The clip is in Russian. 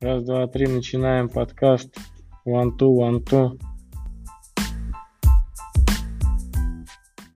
Раз, два, три, начинаем подкаст. One, two, one, two.